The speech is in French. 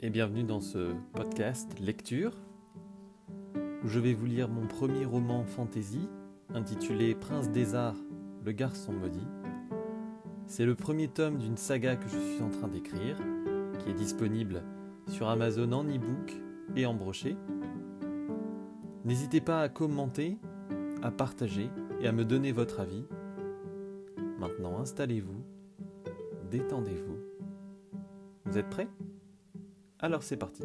et bienvenue dans ce podcast lecture où je vais vous lire mon premier roman fantasy intitulé Prince des Arts, le garçon maudit. C'est le premier tome d'une saga que je suis en train d'écrire qui est disponible sur Amazon en e-book et en brochet. N'hésitez pas à commenter, à partager et à me donner votre avis. Maintenant installez-vous, détendez-vous. Vous êtes prêts? Alors c'est parti.